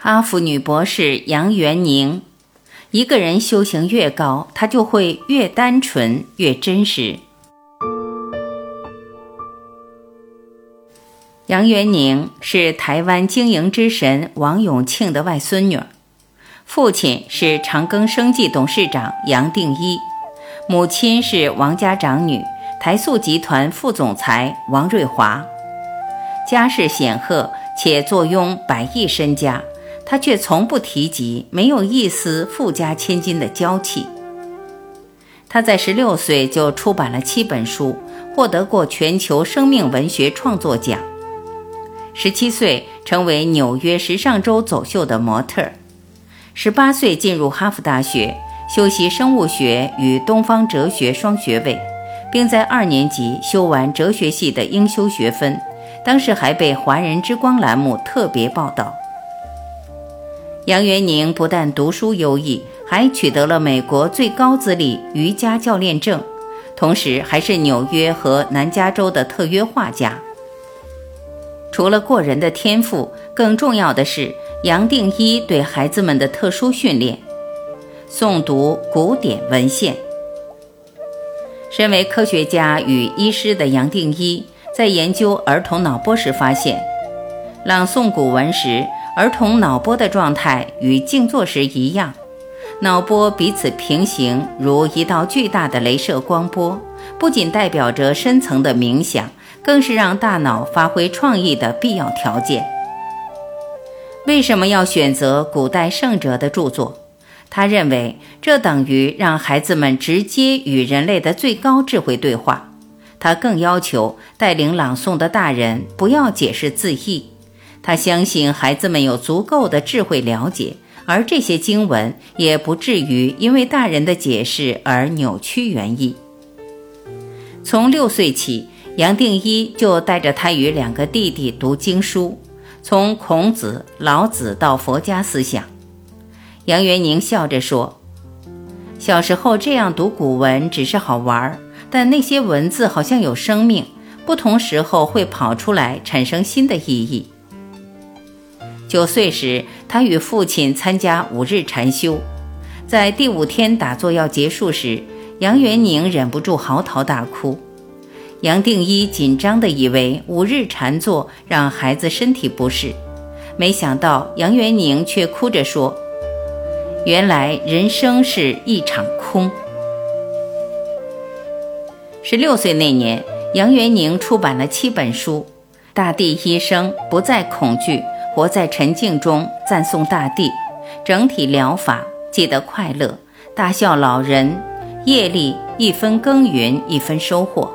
哈佛女博士杨元宁，一个人修行越高，他就会越单纯、越真实。杨元宁是台湾经营之神王永庆的外孙女，父亲是长庚生技董事长杨定一，母亲是王家长女台塑集团副总裁王瑞华，家世显赫且坐拥百亿身家。他却从不提及，没有一丝富家千金的娇气。他在十六岁就出版了七本书，获得过全球生命文学创作奖。十七岁成为纽约时尚周走秀的模特，十八岁进入哈佛大学修习生物学与东方哲学双学位，并在二年级修完哲学系的应修学分。当时还被《华人之光》栏目特别报道。杨元宁不但读书优异，还取得了美国最高资历瑜伽教练证，同时还是纽约和南加州的特约画家。除了过人的天赋，更重要的是杨定一对孩子们的特殊训练：诵读古典文献。身为科学家与医师的杨定一，在研究儿童脑波时发现，朗诵古文时。儿童脑波的状态与静坐时一样，脑波彼此平行，如一道巨大的镭射光波，不仅代表着深层的冥想，更是让大脑发挥创意的必要条件。为什么要选择古代圣哲的著作？他认为这等于让孩子们直接与人类的最高智慧对话。他更要求带领朗诵的大人不要解释字义。他相信孩子们有足够的智慧了解，而这些经文也不至于因为大人的解释而扭曲原意。从六岁起，杨定一就带着他与两个弟弟读经书，从孔子、老子到佛家思想。杨元宁笑着说：“小时候这样读古文只是好玩，但那些文字好像有生命，不同时候会跑出来，产生新的意义。”九岁时，他与父亲参加五日禅修，在第五天打坐要结束时，杨元宁忍不住嚎啕大哭。杨定一紧张地以为五日禅坐让孩子身体不适，没想到杨元宁却哭着说：“原来人生是一场空。”十六岁那年，杨元宁出版了七本书，《大地医生不再恐惧》。活在沉静中，赞颂大地，整体疗法，记得快乐，大笑老人，业力一分耕耘一分收获。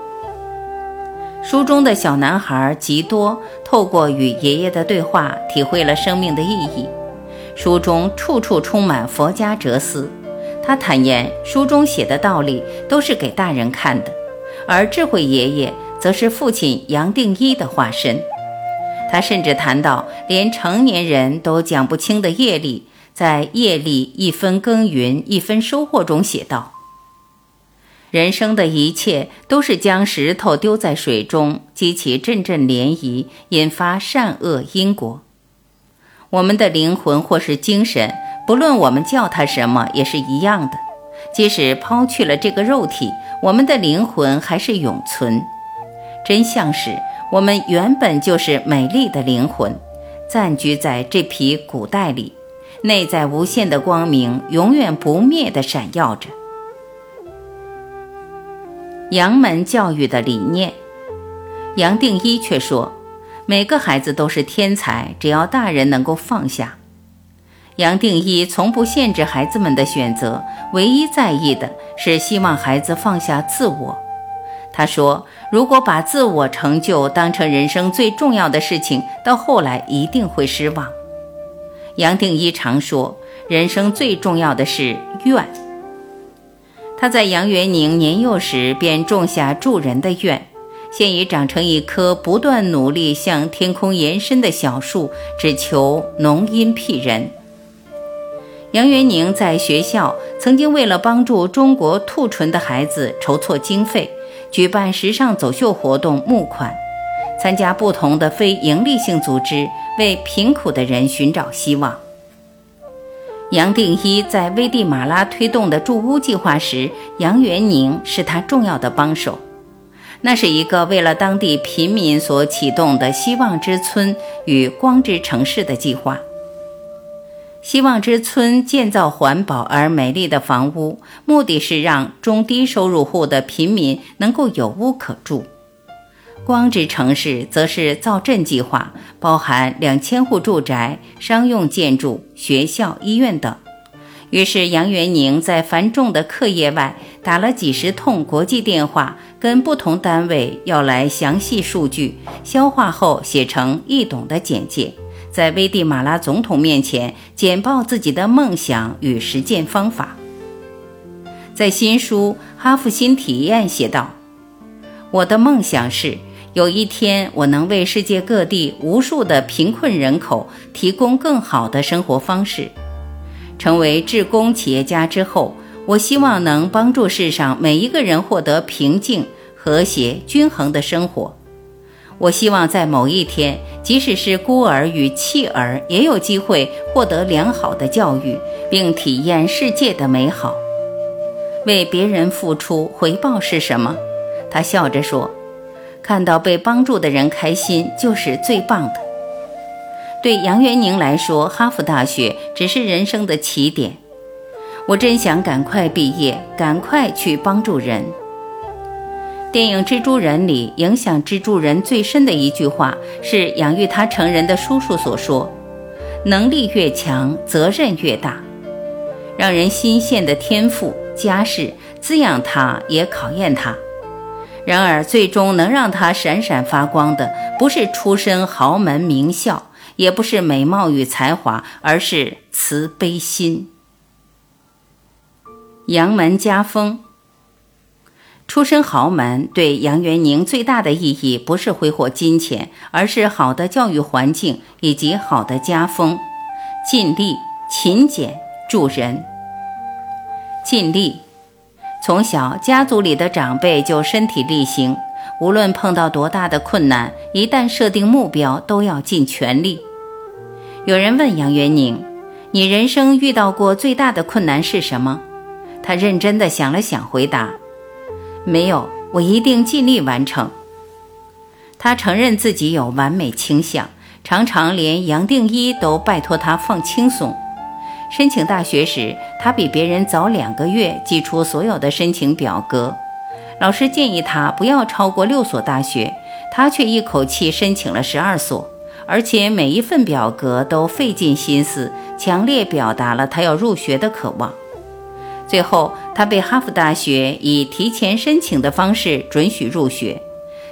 书中的小男孩吉多透过与爷爷的对话，体会了生命的意义。书中处处充满佛家哲思。他坦言，书中写的道理都是给大人看的，而智慧爷爷则是父亲杨定一的化身。他甚至谈到，连成年人都讲不清的业力，在“业力一分耕耘一分收获”中写道：“人生的一切都是将石头丢在水中，激起阵阵涟漪，引发善恶因果。我们的灵魂或是精神，不论我们叫它什么，也是一样的。即使抛去了这个肉体，我们的灵魂还是永存。真相是。”我们原本就是美丽的灵魂，暂居在这匹古代里，内在无限的光明，永远不灭地闪耀着。杨门教育的理念，杨定一却说，每个孩子都是天才，只要大人能够放下。杨定一从不限制孩子们的选择，唯一在意的是希望孩子放下自我。他说：“如果把自我成就当成人生最重要的事情，到后来一定会失望。”杨定一常说：“人生最重要的是愿。”他在杨元宁年幼时便种下助人的愿，现已长成一棵不断努力向天空延伸的小树，只求浓荫庇人。杨元宁在学校曾经为了帮助中国兔唇的孩子筹措经费。举办时尚走秀活动募款，参加不同的非营利性组织，为贫苦的人寻找希望。杨定一在危地马拉推动的筑屋计划时，杨元宁是他重要的帮手。那是一个为了当地贫民所启动的“希望之村”与“光之城市”的计划。希望之村建造环保而美丽的房屋，目的是让中低收入户的贫民能够有屋可住。光之城市则是造镇计划，包含两千户住宅、商用建筑、学校、医院等。于是杨元宁在繁重的课业外，打了几十通国际电话，跟不同单位要来详细数据，消化后写成易懂的简介。在危地马拉总统面前简报自己的梦想与实践方法。在新书《哈弗新体验》写道：“我的梦想是有一天我能为世界各地无数的贫困人口提供更好的生活方式。成为志工企业家之后，我希望能帮助世上每一个人获得平静、和谐、均衡的生活。”我希望在某一天，即使是孤儿与弃儿，也有机会获得良好的教育，并体验世界的美好。为别人付出，回报是什么？他笑着说：“看到被帮助的人开心，就是最棒的。”对杨元宁来说，哈佛大学只是人生的起点。我真想赶快毕业，赶快去帮助人。电影《蜘蛛人》里，影响蜘蛛人最深的一句话是养育他成人的叔叔所说：“能力越强，责任越大。”让人心羡的天赋、家世，滋养他，也考验他。然而，最终能让他闪闪发光的，不是出身豪门名校，也不是美貌与才华，而是慈悲心。杨门家风。出身豪门对杨元宁最大的意义，不是挥霍金钱，而是好的教育环境以及好的家风。尽力、勤俭、助人。尽力，从小家族里的长辈就身体力行，无论碰到多大的困难，一旦设定目标，都要尽全力。有人问杨元宁：“你人生遇到过最大的困难是什么？”他认真的想了想，回答。没有，我一定尽力完成。他承认自己有完美倾向，常常连杨定一都拜托他放轻松。申请大学时，他比别人早两个月寄出所有的申请表格。老师建议他不要超过六所大学，他却一口气申请了十二所，而且每一份表格都费尽心思，强烈表达了他要入学的渴望。最后，他被哈佛大学以提前申请的方式准许入学。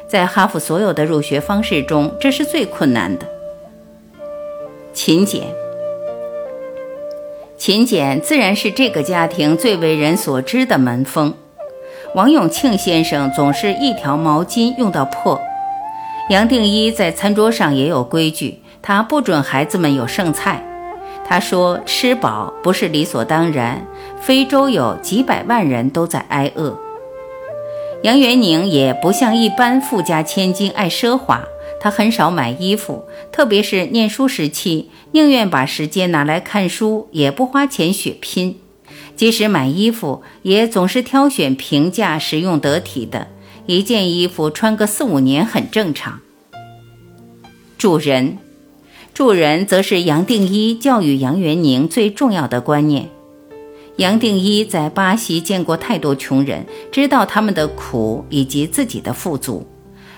在哈佛所有的入学方式中，这是最困难的。勤俭，勤俭自然是这个家庭最为人所知的门风。王永庆先生总是一条毛巾用到破。杨定一在餐桌上也有规矩，他不准孩子们有剩菜。他说：“吃饱不是理所当然。非洲有几百万人都在挨饿。”杨元宁也不像一般富家千金爱奢华，他很少买衣服，特别是念书时期，宁愿把时间拿来看书，也不花钱血拼。即使买衣服，也总是挑选平价、实用、得体的，一件衣服穿个四五年很正常。主人。助人则是杨定一教育杨元宁最重要的观念。杨定一在巴西见过太多穷人，知道他们的苦以及自己的富足，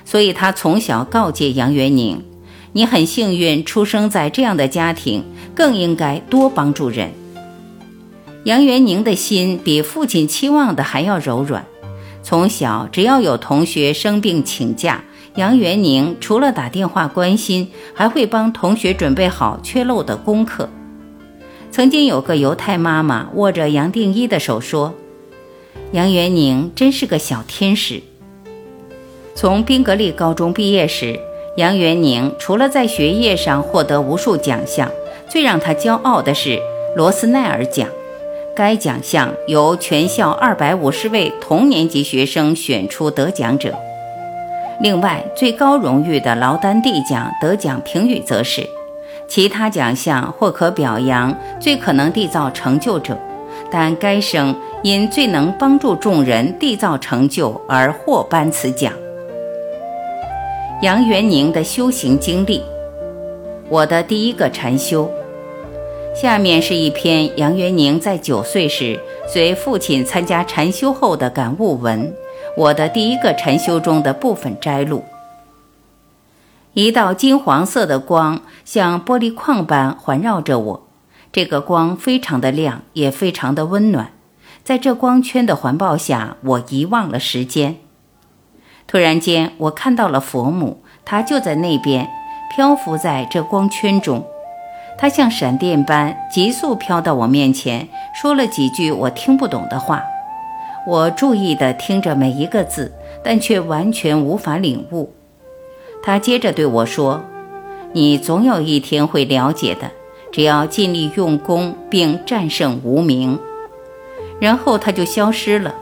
所以他从小告诫杨元宁：“你很幸运出生在这样的家庭，更应该多帮助人。”杨元宁的心比父亲期望的还要柔软，从小只要有同学生病请假。杨元宁除了打电话关心，还会帮同学准备好缺漏的功课。曾经有个犹太妈妈握着杨定一的手说：“杨元宁真是个小天使。”从宾格利高中毕业时，杨元宁除了在学业上获得无数奖项，最让他骄傲的是罗斯奈尔奖。该奖项由全校二百五十位同年级学生选出得奖者。另外，最高荣誉的劳丹第奖得奖评语则是：其他奖项或可表扬最可能缔造成就者，但该生因最能帮助众人缔造成就而获颁此奖。杨元宁的修行经历，我的第一个禅修。下面是一篇杨元宁在九岁时随父亲参加禅修后的感悟文，我的第一个禅修中的部分摘录。一道金黄色的光像玻璃框般环绕着我，这个光非常的亮，也非常的温暖。在这光圈的环抱下，我遗忘了时间。突然间，我看到了佛母，她就在那边，漂浮在这光圈中。她像闪电般急速飘到我面前，说了几句我听不懂的话。我注意地听着每一个字，但却完全无法领悟。他接着对我说：“你总有一天会了解的，只要尽力用功并战胜无名。”然后他就消失了。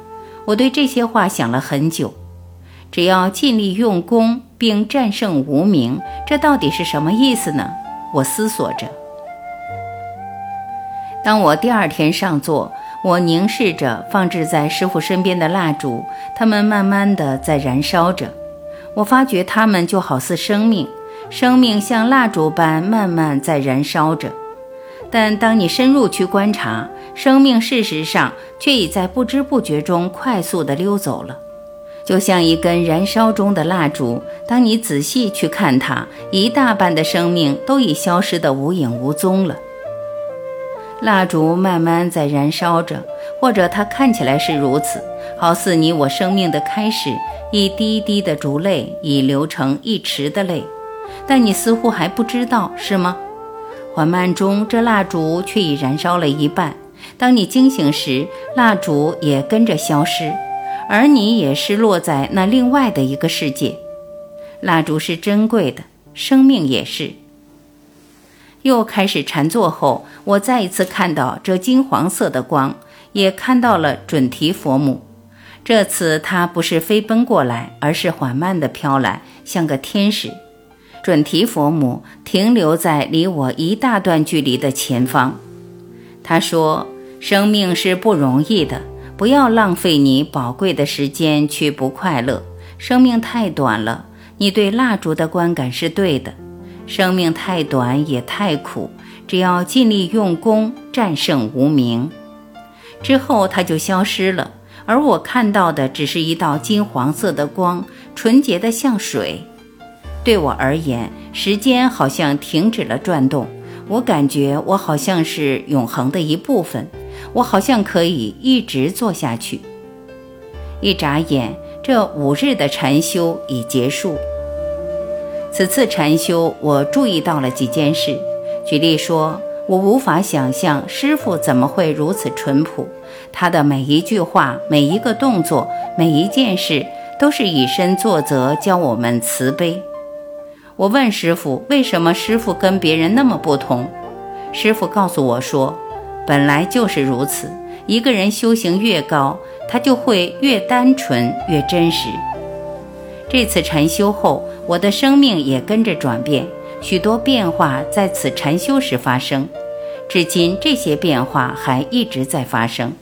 我对这些话想了很久。只要尽力用功并战胜无名，这到底是什么意思呢？我思索着。当我第二天上座，我凝视着放置在师傅身边的蜡烛，它们慢慢的在燃烧着。我发觉它们就好似生命，生命像蜡烛般慢慢在燃烧着。但当你深入去观察，生命事实上却已在不知不觉中快速地溜走了，就像一根燃烧中的蜡烛。当你仔细去看它，一大半的生命都已消失得无影无踪了。蜡烛慢慢在燃烧着，或者它看起来是如此，好似你我生命的开始。一滴滴的烛泪已流成一池的泪，但你似乎还不知道，是吗？缓慢中，这蜡烛却已燃烧了一半。当你惊醒时，蜡烛也跟着消失，而你也失落在那另外的一个世界。蜡烛是珍贵的，生命也是。又开始禅坐后，我再一次看到这金黄色的光，也看到了准提佛母。这次他不是飞奔过来，而是缓慢地飘来，像个天使。准提佛母停留在离我一大段距离的前方。他说：“生命是不容易的，不要浪费你宝贵的时间去不快乐。生命太短了，你对蜡烛的观感是对的。生命太短也太苦，只要尽力用功，战胜无名。”之后它就消失了。而我看到的只是一道金黄色的光，纯洁的像水。对我而言，时间好像停止了转动。我感觉我好像是永恒的一部分，我好像可以一直做下去。一眨眼，这五日的禅修已结束。此次禅修，我注意到了几件事。举例说，我无法想象师傅怎么会如此淳朴。他的每一句话、每一个动作、每一件事，都是以身作则，教我们慈悲。我问师傅，为什么师傅跟别人那么不同？师傅告诉我说，本来就是如此。一个人修行越高，他就会越单纯、越真实。这次禅修后，我的生命也跟着转变，许多变化在此禅修时发生，至今这些变化还一直在发生。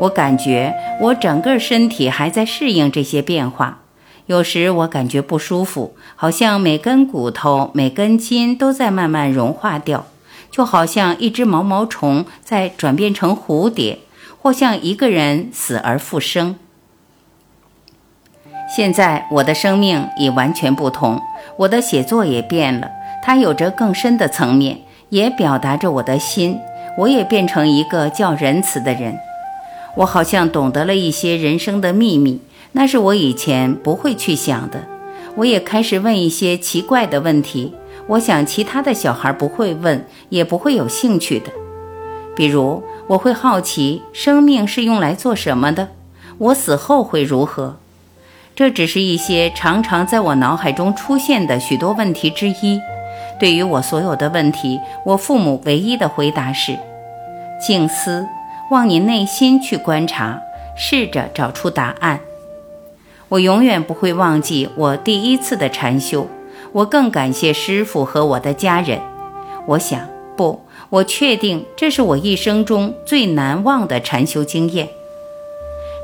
我感觉我整个身体还在适应这些变化，有时我感觉不舒服，好像每根骨头、每根筋都在慢慢融化掉，就好像一只毛毛虫在转变成蝴蝶，或像一个人死而复生。现在我的生命已完全不同，我的写作也变了，它有着更深的层面，也表达着我的心。我也变成一个较仁慈的人。我好像懂得了一些人生的秘密，那是我以前不会去想的。我也开始问一些奇怪的问题，我想其他的小孩不会问，也不会有兴趣的。比如，我会好奇生命是用来做什么的，我死后会如何？这只是一些常常在我脑海中出现的许多问题之一。对于我所有的问题，我父母唯一的回答是：静思。往你内心去观察，试着找出答案。我永远不会忘记我第一次的禅修。我更感谢师傅和我的家人。我想，不，我确定这是我一生中最难忘的禅修经验。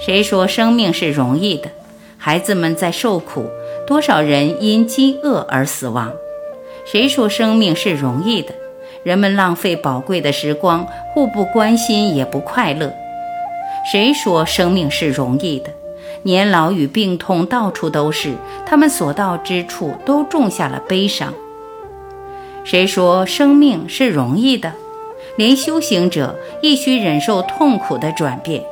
谁说生命是容易的？孩子们在受苦，多少人因饥饿而死亡？谁说生命是容易的？人们浪费宝贵的时光，互不关心，也不快乐。谁说生命是容易的？年老与病痛到处都是，他们所到之处都种下了悲伤。谁说生命是容易的？连修行者亦需忍受痛苦的转变。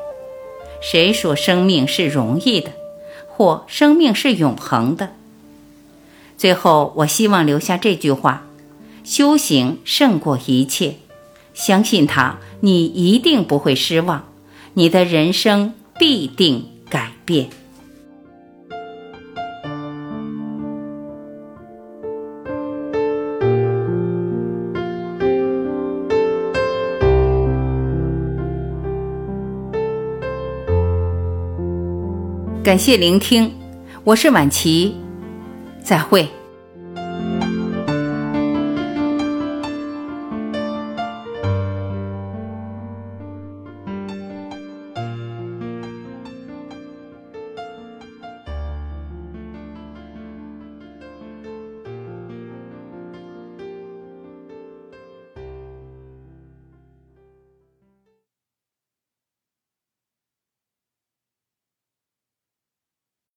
谁说生命是容易的？或生命是永恒的？最后，我希望留下这句话：修行胜过一切，相信他，你一定不会失望，你的人生必定改变。感谢聆听，我是晚琪，再会。